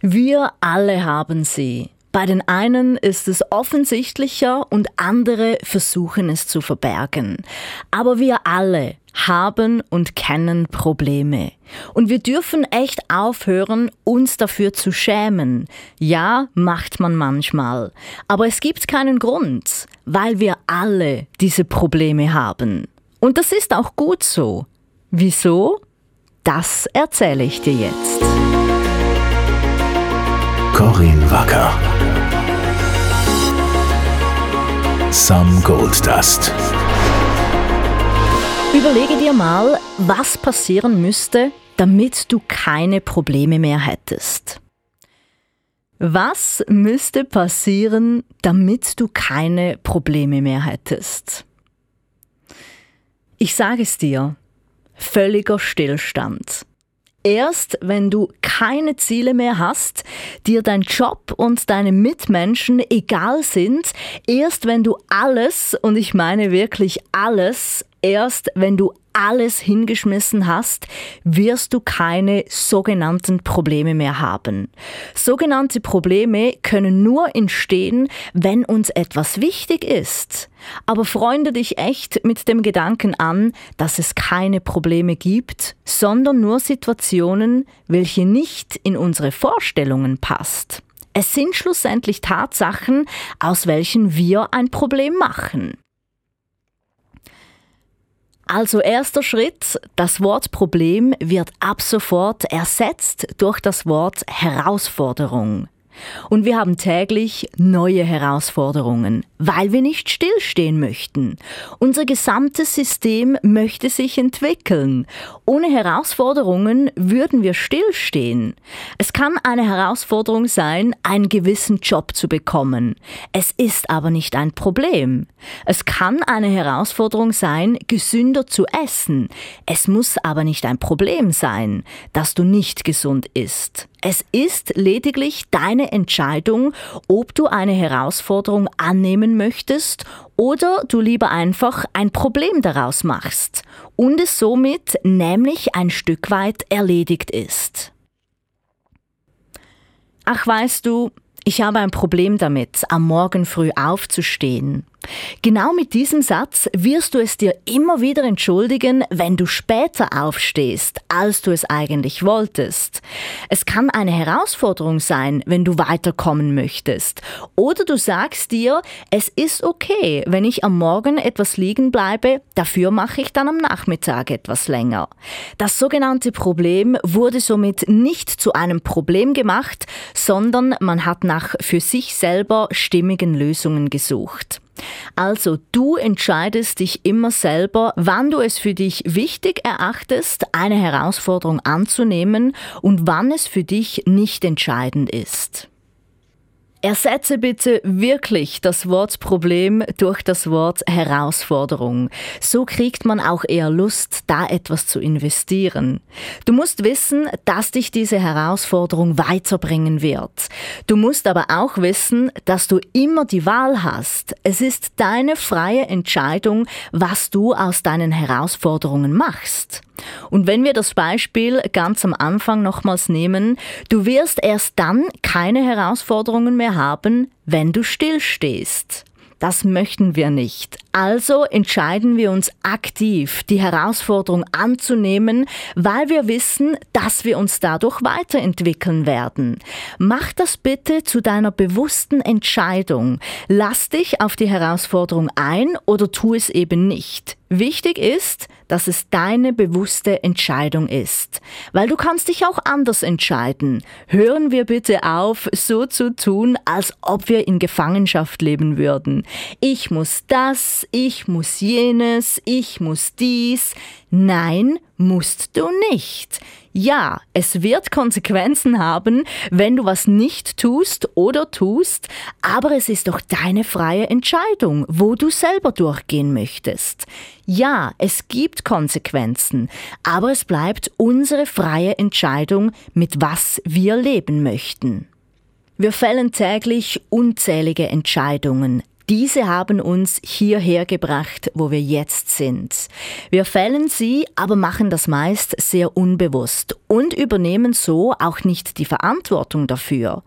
Wir alle haben sie. Bei den einen ist es offensichtlicher und andere versuchen es zu verbergen. Aber wir alle haben und kennen Probleme. Und wir dürfen echt aufhören, uns dafür zu schämen. Ja, macht man manchmal. Aber es gibt keinen Grund, weil wir alle diese Probleme haben. Und das ist auch gut so. Wieso? Das erzähle ich dir jetzt. Corinne Wacker. Some Gold Dust. Überlege dir mal, was passieren müsste, damit du keine Probleme mehr hättest. Was müsste passieren, damit du keine Probleme mehr hättest? Ich sage es dir, völliger Stillstand. Erst wenn du keine Ziele mehr hast, dir dein Job und deine Mitmenschen egal sind, erst wenn du alles, und ich meine wirklich alles, erst wenn du alles hingeschmissen hast, wirst du keine sogenannten Probleme mehr haben. Sogenannte Probleme können nur entstehen, wenn uns etwas wichtig ist. Aber freunde dich echt mit dem Gedanken an, dass es keine Probleme gibt, sondern nur Situationen, welche nicht in unsere Vorstellungen passt. Es sind schlussendlich Tatsachen, aus welchen wir ein Problem machen. Also erster Schritt, das Wort Problem wird ab sofort ersetzt durch das Wort Herausforderung. Und wir haben täglich neue Herausforderungen, weil wir nicht stillstehen möchten. Unser gesamtes System möchte sich entwickeln. Ohne Herausforderungen würden wir stillstehen. Es kann eine Herausforderung sein, einen gewissen Job zu bekommen. Es ist aber nicht ein Problem. Es kann eine Herausforderung sein, gesünder zu essen. Es muss aber nicht ein Problem sein, dass du nicht gesund isst. Es ist lediglich deine Entscheidung, ob du eine Herausforderung annehmen möchtest oder du lieber einfach ein Problem daraus machst und es somit nämlich ein Stück weit erledigt ist. Ach weißt du, ich habe ein Problem damit, am Morgen früh aufzustehen. Genau mit diesem Satz wirst du es dir immer wieder entschuldigen, wenn du später aufstehst, als du es eigentlich wolltest. Es kann eine Herausforderung sein, wenn du weiterkommen möchtest. Oder du sagst dir, es ist okay, wenn ich am Morgen etwas liegen bleibe, dafür mache ich dann am Nachmittag etwas länger. Das sogenannte Problem wurde somit nicht zu einem Problem gemacht, sondern man hat nach für sich selber stimmigen Lösungen gesucht. Also du entscheidest dich immer selber, wann du es für dich wichtig erachtest, eine Herausforderung anzunehmen und wann es für dich nicht entscheidend ist. Ersetze bitte wirklich das Wort Problem durch das Wort Herausforderung. So kriegt man auch eher Lust, da etwas zu investieren. Du musst wissen, dass dich diese Herausforderung weiterbringen wird. Du musst aber auch wissen, dass du immer die Wahl hast. Es ist deine freie Entscheidung, was du aus deinen Herausforderungen machst. Und wenn wir das Beispiel ganz am Anfang nochmals nehmen, du wirst erst dann keine Herausforderungen mehr haben, wenn du stillstehst. Das möchten wir nicht. Also entscheiden wir uns aktiv, die Herausforderung anzunehmen, weil wir wissen, dass wir uns dadurch weiterentwickeln werden. Mach das bitte zu deiner bewussten Entscheidung. Lass dich auf die Herausforderung ein oder tu es eben nicht. Wichtig ist, dass es deine bewusste Entscheidung ist. Weil du kannst dich auch anders entscheiden. Hören wir bitte auf, so zu tun, als ob wir in Gefangenschaft leben würden. Ich muss das, ich muss jenes, ich muss dies. Nein, musst du nicht. Ja, es wird Konsequenzen haben, wenn du was nicht tust oder tust, aber es ist doch deine freie Entscheidung, wo du selber durchgehen möchtest. Ja, es gibt Konsequenzen, aber es bleibt unsere freie Entscheidung, mit was wir leben möchten. Wir fällen täglich unzählige Entscheidungen, Diese haben uns hierher gebracht, wo wir jetzt sind. Wir fällen sie, aber machen das meist sehr unbewusst und übernehmen so auch nicht die Verantwortung dafür.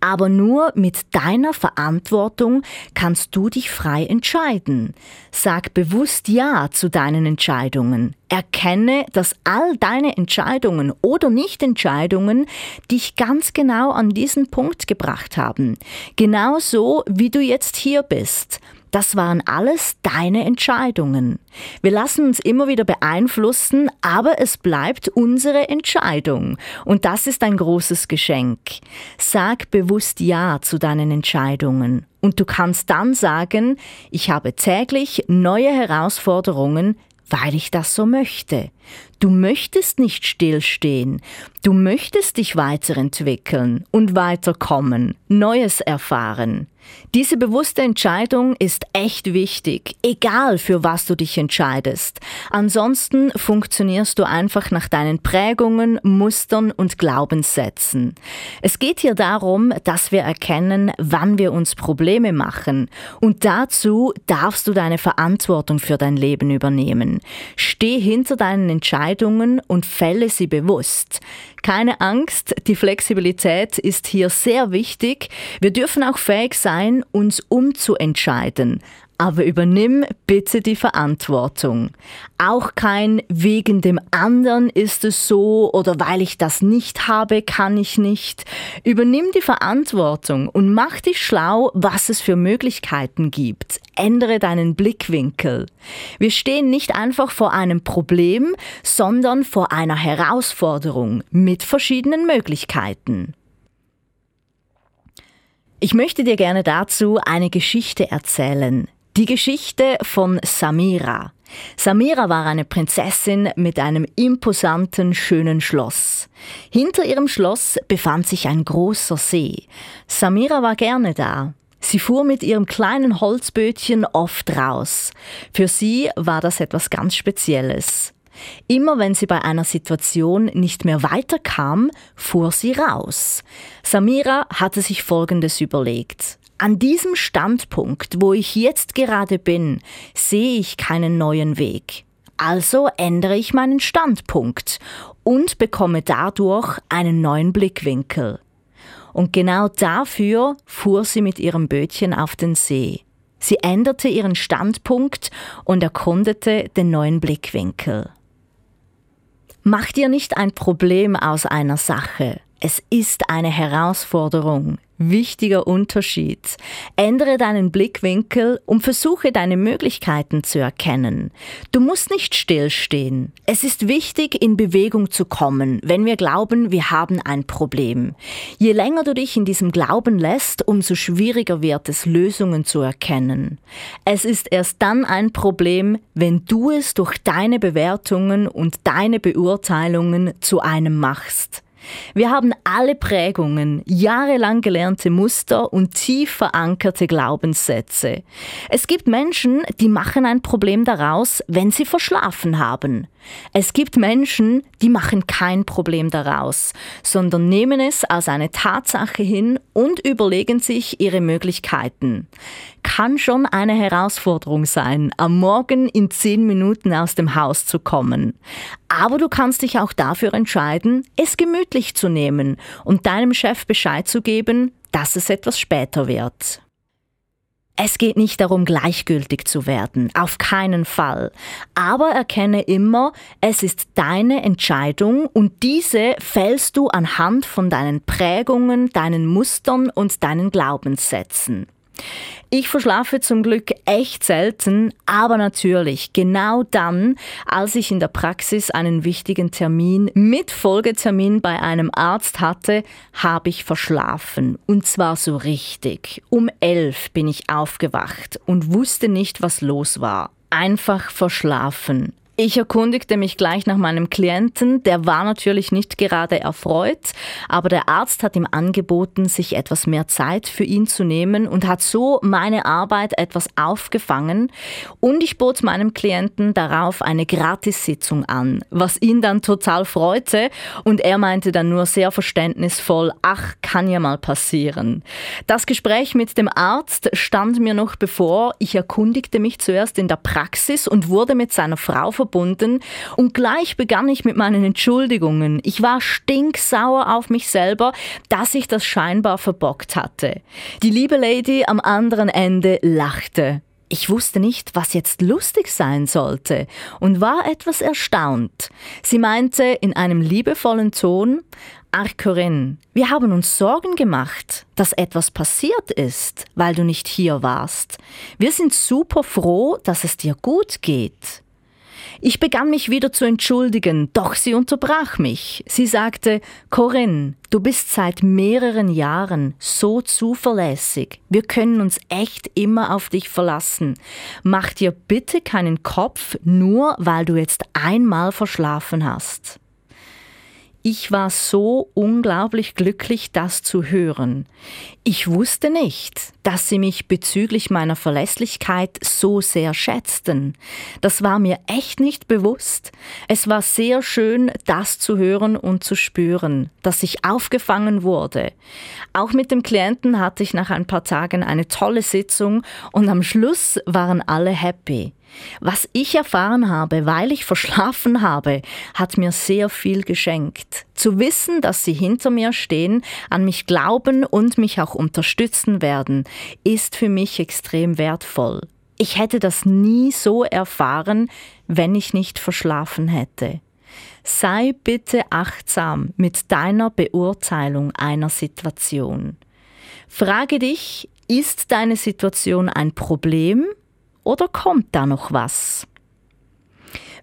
Aber nur mit deiner Verantwortung kannst du dich frei entscheiden. Sag bewusst Ja zu deinen Entscheidungen. Erkenne, dass all deine Entscheidungen oder Nichtentscheidungen dich ganz genau an diesen Punkt gebracht haben. Genauso wie du jetzt hier bist. Das waren alles deine Entscheidungen. Wir lassen uns immer wieder beeinflussen, aber es bleibt unsere Entscheidung. Und das ist ein großes Geschenk. Sag bewusst Ja zu deinen Entscheidungen. Und du kannst dann sagen, ich habe täglich neue Herausforderungen, weil ich das so möchte. Du möchtest nicht stillstehen. Du möchtest dich weiterentwickeln und weiterkommen, Neues erfahren. Diese bewusste Entscheidung ist echt wichtig, egal für was du dich entscheidest. Ansonsten funktionierst du einfach nach deinen Prägungen, Mustern und Glaubenssätzen. Es geht hier darum, dass wir erkennen, wann wir uns Probleme machen. Und dazu darfst du deine Verantwortung für dein Leben übernehmen. Steh hinter deinen Entscheidungen und fälle sie bewusst. Keine Angst, die Flexibilität ist hier sehr wichtig. Wir dürfen auch fähig sein, uns umzuentscheiden, aber übernimm bitte die Verantwortung. Auch kein wegen dem anderen ist es so oder weil ich das nicht habe, kann ich nicht. Übernimm die Verantwortung und mach dich schlau, was es für Möglichkeiten gibt. Ändere deinen Blickwinkel. Wir stehen nicht einfach vor einem Problem, sondern vor einer Herausforderung mit verschiedenen Möglichkeiten. Ich möchte dir gerne dazu eine Geschichte erzählen. Die Geschichte von Samira. Samira war eine Prinzessin mit einem imposanten, schönen Schloss. Hinter ihrem Schloss befand sich ein großer See. Samira war gerne da. Sie fuhr mit ihrem kleinen Holzbötchen oft raus. Für sie war das etwas ganz Spezielles. Immer wenn sie bei einer Situation nicht mehr weiterkam, fuhr sie raus. Samira hatte sich Folgendes überlegt. An diesem Standpunkt, wo ich jetzt gerade bin, sehe ich keinen neuen Weg. Also ändere ich meinen Standpunkt und bekomme dadurch einen neuen Blickwinkel. Und genau dafür fuhr sie mit ihrem Bötchen auf den See. Sie änderte ihren Standpunkt und erkundete den neuen Blickwinkel. Mach dir nicht ein Problem aus einer Sache. Es ist eine Herausforderung. Wichtiger Unterschied. Ändere deinen Blickwinkel und versuche deine Möglichkeiten zu erkennen. Du musst nicht stillstehen. Es ist wichtig, in Bewegung zu kommen, wenn wir glauben, wir haben ein Problem. Je länger du dich in diesem Glauben lässt, umso schwieriger wird es, Lösungen zu erkennen. Es ist erst dann ein Problem, wenn du es durch deine Bewertungen und deine Beurteilungen zu einem machst. Wir haben alle Prägungen, jahrelang gelernte Muster und tief verankerte Glaubenssätze. Es gibt Menschen, die machen ein Problem daraus, wenn sie verschlafen haben. Es gibt Menschen, die machen kein Problem daraus, sondern nehmen es als eine Tatsache hin und überlegen sich ihre Möglichkeiten. Kann schon eine Herausforderung sein, am Morgen in zehn Minuten aus dem Haus zu kommen. Aber du kannst dich auch dafür entscheiden, es gemütlich zu nehmen und deinem Chef Bescheid zu geben, dass es etwas später wird. Es geht nicht darum, gleichgültig zu werden, auf keinen Fall. Aber erkenne immer, es ist deine Entscheidung und diese fällst du anhand von deinen Prägungen, deinen Mustern und deinen Glaubenssätzen. Ich verschlafe zum Glück echt selten, aber natürlich genau dann, als ich in der Praxis einen wichtigen Termin mit Folgetermin bei einem Arzt hatte, habe ich verschlafen. Und zwar so richtig. Um elf bin ich aufgewacht und wusste nicht, was los war. Einfach verschlafen. Ich erkundigte mich gleich nach meinem Klienten. Der war natürlich nicht gerade erfreut, aber der Arzt hat ihm angeboten, sich etwas mehr Zeit für ihn zu nehmen und hat so meine Arbeit etwas aufgefangen. Und ich bot meinem Klienten darauf eine Gratissitzung an, was ihn dann total freute. Und er meinte dann nur sehr verständnisvoll, ach, kann ja mal passieren. Das Gespräch mit dem Arzt stand mir noch bevor. Ich erkundigte mich zuerst in der Praxis und wurde mit seiner Frau verbunden und gleich begann ich mit meinen Entschuldigungen. Ich war stinksauer auf mich selber, dass ich das scheinbar verbockt hatte. Die liebe Lady am anderen Ende lachte. Ich wusste nicht, was jetzt lustig sein sollte und war etwas erstaunt. Sie meinte in einem liebevollen Ton, Ach Corinne, wir haben uns Sorgen gemacht, dass etwas passiert ist, weil du nicht hier warst. Wir sind super froh, dass es dir gut geht. Ich begann mich wieder zu entschuldigen, doch sie unterbrach mich. Sie sagte, Corinne, du bist seit mehreren Jahren so zuverlässig. Wir können uns echt immer auf dich verlassen. Mach dir bitte keinen Kopf, nur weil du jetzt einmal verschlafen hast. Ich war so unglaublich glücklich, das zu hören. Ich wusste nicht, dass sie mich bezüglich meiner Verlässlichkeit so sehr schätzten. Das war mir echt nicht bewusst. Es war sehr schön, das zu hören und zu spüren, dass ich aufgefangen wurde. Auch mit dem Klienten hatte ich nach ein paar Tagen eine tolle Sitzung und am Schluss waren alle happy. Was ich erfahren habe, weil ich verschlafen habe, hat mir sehr viel geschenkt. Zu wissen, dass sie hinter mir stehen, an mich glauben und mich auch unterstützen werden, ist für mich extrem wertvoll. Ich hätte das nie so erfahren, wenn ich nicht verschlafen hätte. Sei bitte achtsam mit deiner Beurteilung einer Situation. Frage dich, ist deine Situation ein Problem oder kommt da noch was?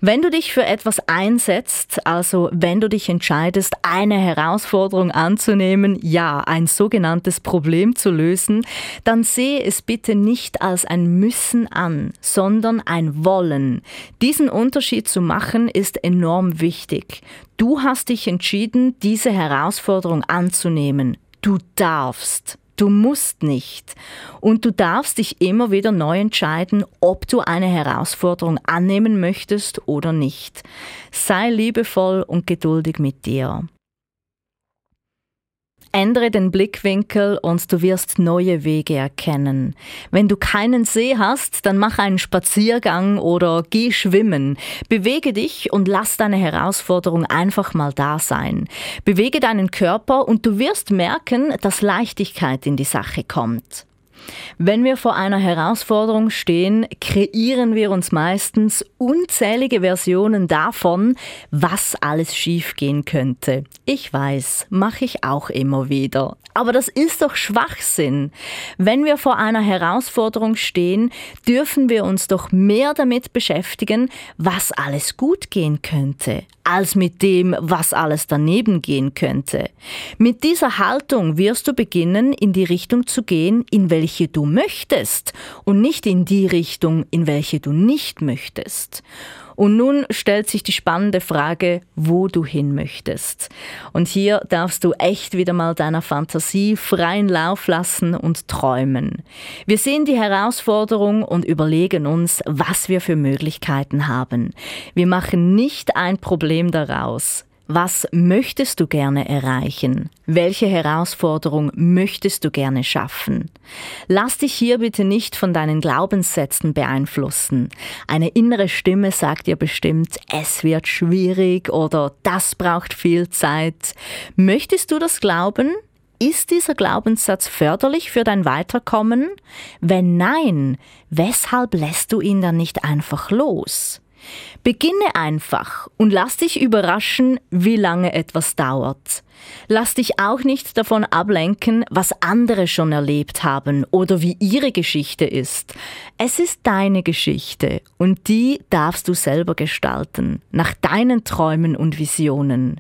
Wenn du dich für etwas einsetzt, also wenn du dich entscheidest, eine Herausforderung anzunehmen, ja, ein sogenanntes Problem zu lösen, dann sehe es bitte nicht als ein Müssen an, sondern ein Wollen. Diesen Unterschied zu machen ist enorm wichtig. Du hast dich entschieden, diese Herausforderung anzunehmen. Du darfst. Du musst nicht. Und du darfst dich immer wieder neu entscheiden, ob du eine Herausforderung annehmen möchtest oder nicht. Sei liebevoll und geduldig mit dir. Ändere den Blickwinkel und du wirst neue Wege erkennen. Wenn du keinen See hast, dann mach einen Spaziergang oder geh schwimmen. Bewege dich und lass deine Herausforderung einfach mal da sein. Bewege deinen Körper und du wirst merken, dass Leichtigkeit in die Sache kommt. Wenn wir vor einer Herausforderung stehen, kreieren wir uns meistens unzählige Versionen davon, was alles schiefgehen könnte. Ich weiß, mache ich auch immer wieder. Aber das ist doch Schwachsinn. Wenn wir vor einer Herausforderung stehen, dürfen wir uns doch mehr damit beschäftigen, was alles gut gehen könnte, als mit dem, was alles daneben gehen könnte. Mit dieser Haltung wirst du beginnen, in die Richtung zu gehen, in welche du möchtest und nicht in die Richtung, in welche du nicht möchtest. Und nun stellt sich die spannende Frage, wo du hin möchtest. Und hier darfst du echt wieder mal deiner Fantasie freien Lauf lassen und träumen. Wir sehen die Herausforderung und überlegen uns, was wir für Möglichkeiten haben. Wir machen nicht ein Problem daraus. Was möchtest du gerne erreichen? Welche Herausforderung möchtest du gerne schaffen? Lass dich hier bitte nicht von deinen Glaubenssätzen beeinflussen. Eine innere Stimme sagt dir bestimmt, es wird schwierig oder das braucht viel Zeit. Möchtest du das glauben? Ist dieser Glaubenssatz förderlich für dein Weiterkommen? Wenn nein, weshalb lässt du ihn dann nicht einfach los? Beginne einfach und lass dich überraschen, wie lange etwas dauert. Lass dich auch nicht davon ablenken, was andere schon erlebt haben oder wie ihre Geschichte ist. Es ist deine Geschichte und die darfst du selber gestalten, nach deinen Träumen und Visionen.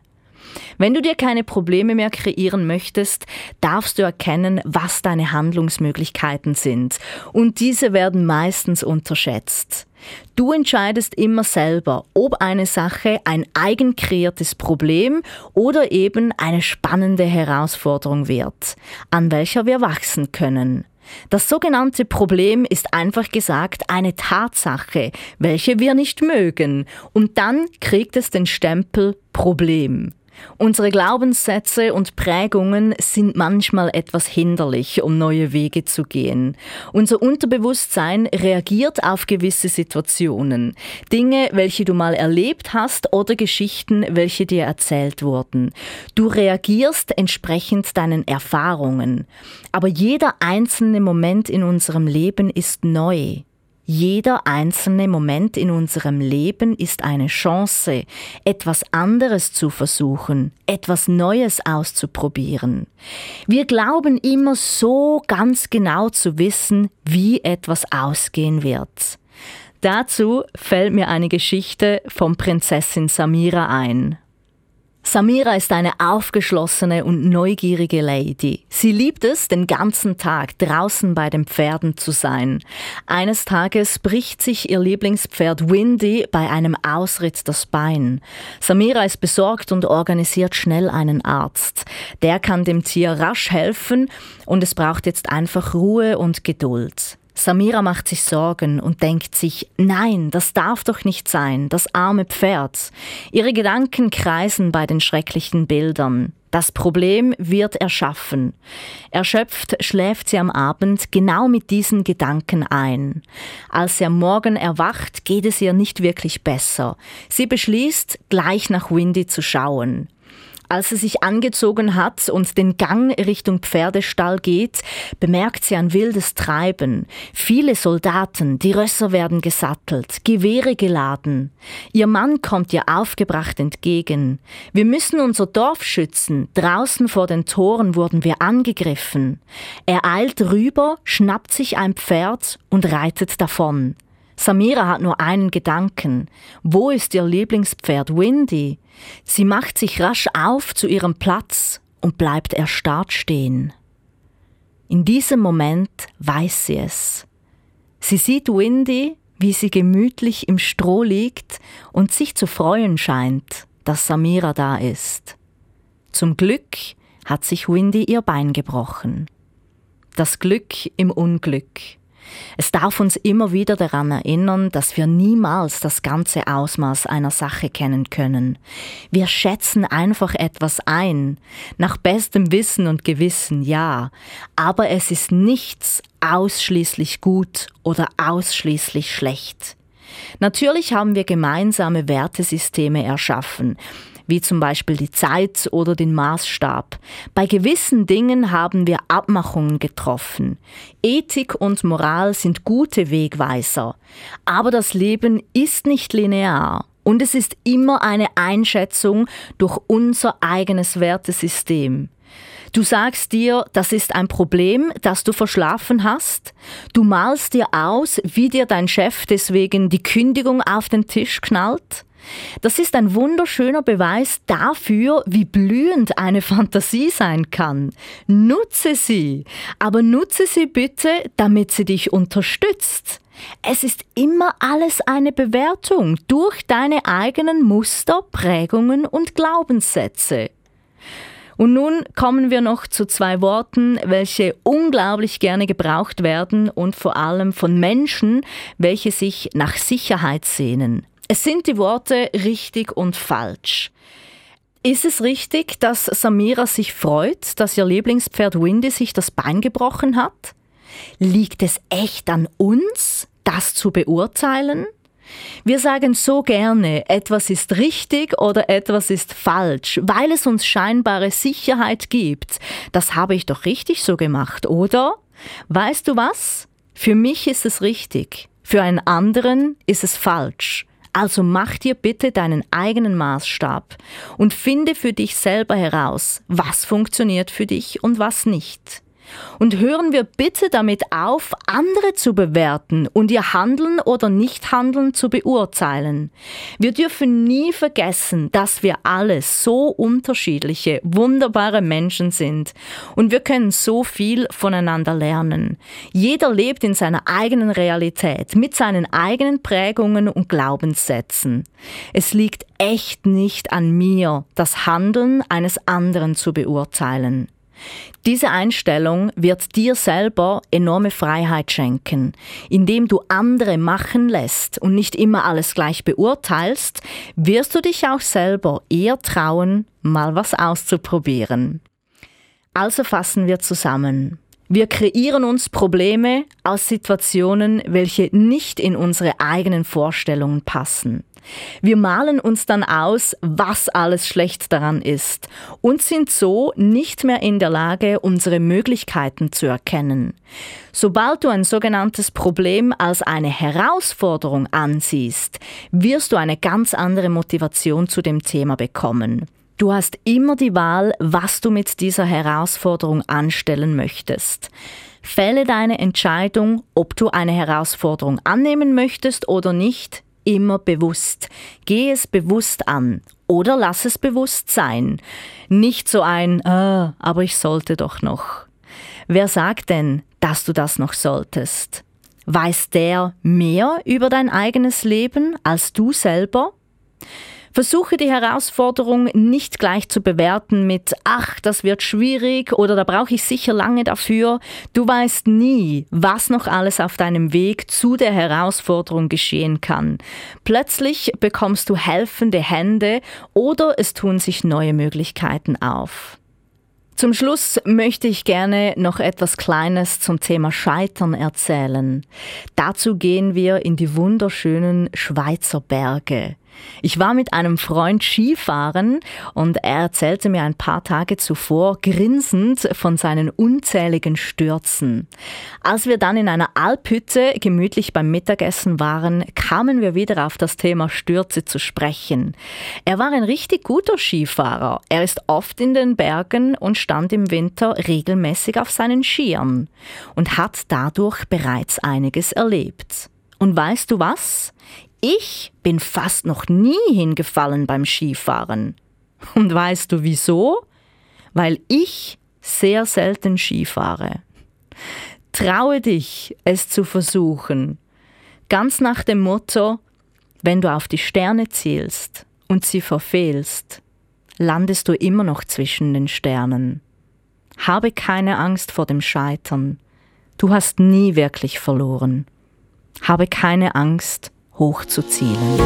Wenn du dir keine Probleme mehr kreieren möchtest, darfst du erkennen, was deine Handlungsmöglichkeiten sind. Und diese werden meistens unterschätzt. Du entscheidest immer selber, ob eine Sache ein eigen kreiertes Problem oder eben eine spannende Herausforderung wird, an welcher wir wachsen können. Das sogenannte Problem ist einfach gesagt eine Tatsache, welche wir nicht mögen, und dann kriegt es den Stempel Problem. Unsere Glaubenssätze und Prägungen sind manchmal etwas hinderlich, um neue Wege zu gehen. Unser Unterbewusstsein reagiert auf gewisse Situationen, Dinge, welche du mal erlebt hast oder Geschichten, welche dir erzählt wurden. Du reagierst entsprechend deinen Erfahrungen. Aber jeder einzelne Moment in unserem Leben ist neu. Jeder einzelne Moment in unserem Leben ist eine Chance, etwas anderes zu versuchen, etwas Neues auszuprobieren. Wir glauben immer so ganz genau zu wissen, wie etwas ausgehen wird. Dazu fällt mir eine Geschichte von Prinzessin Samira ein. Samira ist eine aufgeschlossene und neugierige Lady. Sie liebt es, den ganzen Tag draußen bei den Pferden zu sein. Eines Tages bricht sich ihr Lieblingspferd Windy bei einem Ausritt das Bein. Samira ist besorgt und organisiert schnell einen Arzt. Der kann dem Tier rasch helfen und es braucht jetzt einfach Ruhe und Geduld. Samira macht sich Sorgen und denkt sich, nein, das darf doch nicht sein, das arme Pferd. Ihre Gedanken kreisen bei den schrecklichen Bildern. Das Problem wird erschaffen. Erschöpft schläft sie am Abend genau mit diesen Gedanken ein. Als sie am Morgen erwacht, geht es ihr nicht wirklich besser. Sie beschließt, gleich nach Windy zu schauen. Als sie sich angezogen hat und den Gang Richtung Pferdestall geht, bemerkt sie ein wildes Treiben. Viele Soldaten, die Rösser werden gesattelt, Gewehre geladen. Ihr Mann kommt ihr aufgebracht entgegen. Wir müssen unser Dorf schützen. Draußen vor den Toren wurden wir angegriffen. Er eilt rüber, schnappt sich ein Pferd und reitet davon. Samira hat nur einen Gedanken. Wo ist ihr Lieblingspferd Windy? Sie macht sich rasch auf zu ihrem Platz und bleibt erstarrt stehen. In diesem Moment weiß sie es. Sie sieht Windy, wie sie gemütlich im Stroh liegt und sich zu freuen scheint, dass Samira da ist. Zum Glück hat sich Windy ihr Bein gebrochen. Das Glück im Unglück. Es darf uns immer wieder daran erinnern, dass wir niemals das ganze Ausmaß einer Sache kennen können. Wir schätzen einfach etwas ein, nach bestem Wissen und Gewissen, ja, aber es ist nichts ausschließlich gut oder ausschließlich schlecht. Natürlich haben wir gemeinsame Wertesysteme erschaffen, wie zum Beispiel die Zeit oder den Maßstab. Bei gewissen Dingen haben wir Abmachungen getroffen. Ethik und Moral sind gute Wegweiser. Aber das Leben ist nicht linear. Und es ist immer eine Einschätzung durch unser eigenes Wertesystem. Du sagst dir, das ist ein Problem, das du verschlafen hast. Du malst dir aus, wie dir dein Chef deswegen die Kündigung auf den Tisch knallt. Das ist ein wunderschöner Beweis dafür, wie blühend eine Fantasie sein kann. Nutze sie, aber nutze sie bitte, damit sie dich unterstützt. Es ist immer alles eine Bewertung durch deine eigenen Muster, Prägungen und Glaubenssätze. Und nun kommen wir noch zu zwei Worten, welche unglaublich gerne gebraucht werden und vor allem von Menschen, welche sich nach Sicherheit sehnen. Es sind die Worte richtig und falsch. Ist es richtig, dass Samira sich freut, dass ihr Lieblingspferd Windy sich das Bein gebrochen hat? Liegt es echt an uns, das zu beurteilen? Wir sagen so gerne, etwas ist richtig oder etwas ist falsch, weil es uns scheinbare Sicherheit gibt. Das habe ich doch richtig so gemacht, oder? Weißt du was? Für mich ist es richtig, für einen anderen ist es falsch. Also mach dir bitte deinen eigenen Maßstab und finde für dich selber heraus, was funktioniert für dich und was nicht. Und hören wir bitte damit auf, andere zu bewerten und ihr Handeln oder Nichthandeln zu beurteilen. Wir dürfen nie vergessen, dass wir alle so unterschiedliche, wunderbare Menschen sind und wir können so viel voneinander lernen. Jeder lebt in seiner eigenen Realität, mit seinen eigenen Prägungen und Glaubenssätzen. Es liegt echt nicht an mir, das Handeln eines anderen zu beurteilen. Diese Einstellung wird dir selber enorme Freiheit schenken. Indem du andere machen lässt und nicht immer alles gleich beurteilst, wirst du dich auch selber eher trauen, mal was auszuprobieren. Also fassen wir zusammen. Wir kreieren uns Probleme aus Situationen, welche nicht in unsere eigenen Vorstellungen passen. Wir malen uns dann aus, was alles schlecht daran ist und sind so nicht mehr in der Lage, unsere Möglichkeiten zu erkennen. Sobald du ein sogenanntes Problem als eine Herausforderung ansiehst, wirst du eine ganz andere Motivation zu dem Thema bekommen. Du hast immer die Wahl, was du mit dieser Herausforderung anstellen möchtest. Fälle deine Entscheidung, ob du eine Herausforderung annehmen möchtest oder nicht, immer bewusst. Geh es bewusst an oder lass es bewusst sein. Nicht so ein, ah, aber ich sollte doch noch. Wer sagt denn, dass du das noch solltest? Weiß der mehr über dein eigenes Leben als du selber? Versuche die Herausforderung nicht gleich zu bewerten mit, ach, das wird schwierig oder da brauche ich sicher lange dafür. Du weißt nie, was noch alles auf deinem Weg zu der Herausforderung geschehen kann. Plötzlich bekommst du helfende Hände oder es tun sich neue Möglichkeiten auf. Zum Schluss möchte ich gerne noch etwas Kleines zum Thema Scheitern erzählen. Dazu gehen wir in die wunderschönen Schweizer Berge. Ich war mit einem Freund Skifahren und er erzählte mir ein paar Tage zuvor grinsend von seinen unzähligen Stürzen. Als wir dann in einer Alphütte gemütlich beim Mittagessen waren, kamen wir wieder auf das Thema Stürze zu sprechen. Er war ein richtig guter Skifahrer. Er ist oft in den Bergen und stand im Winter regelmäßig auf seinen Skiern und hat dadurch bereits einiges erlebt. Und weißt du was? Ich bin fast noch nie hingefallen beim Skifahren. Und weißt du wieso? Weil ich sehr selten Skifahre. Traue dich, es zu versuchen. Ganz nach dem Motto, wenn du auf die Sterne zielst und sie verfehlst, landest du immer noch zwischen den Sternen. Habe keine Angst vor dem Scheitern. Du hast nie wirklich verloren. Habe keine Angst hochzuzielen.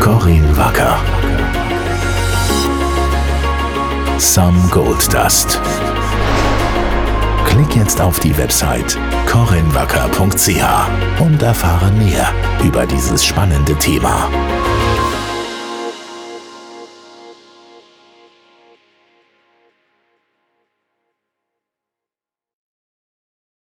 Corinne Wacker. Some Gold Dust. Klick jetzt auf die Website corinwacker.ch und erfahre mehr über dieses spannende Thema.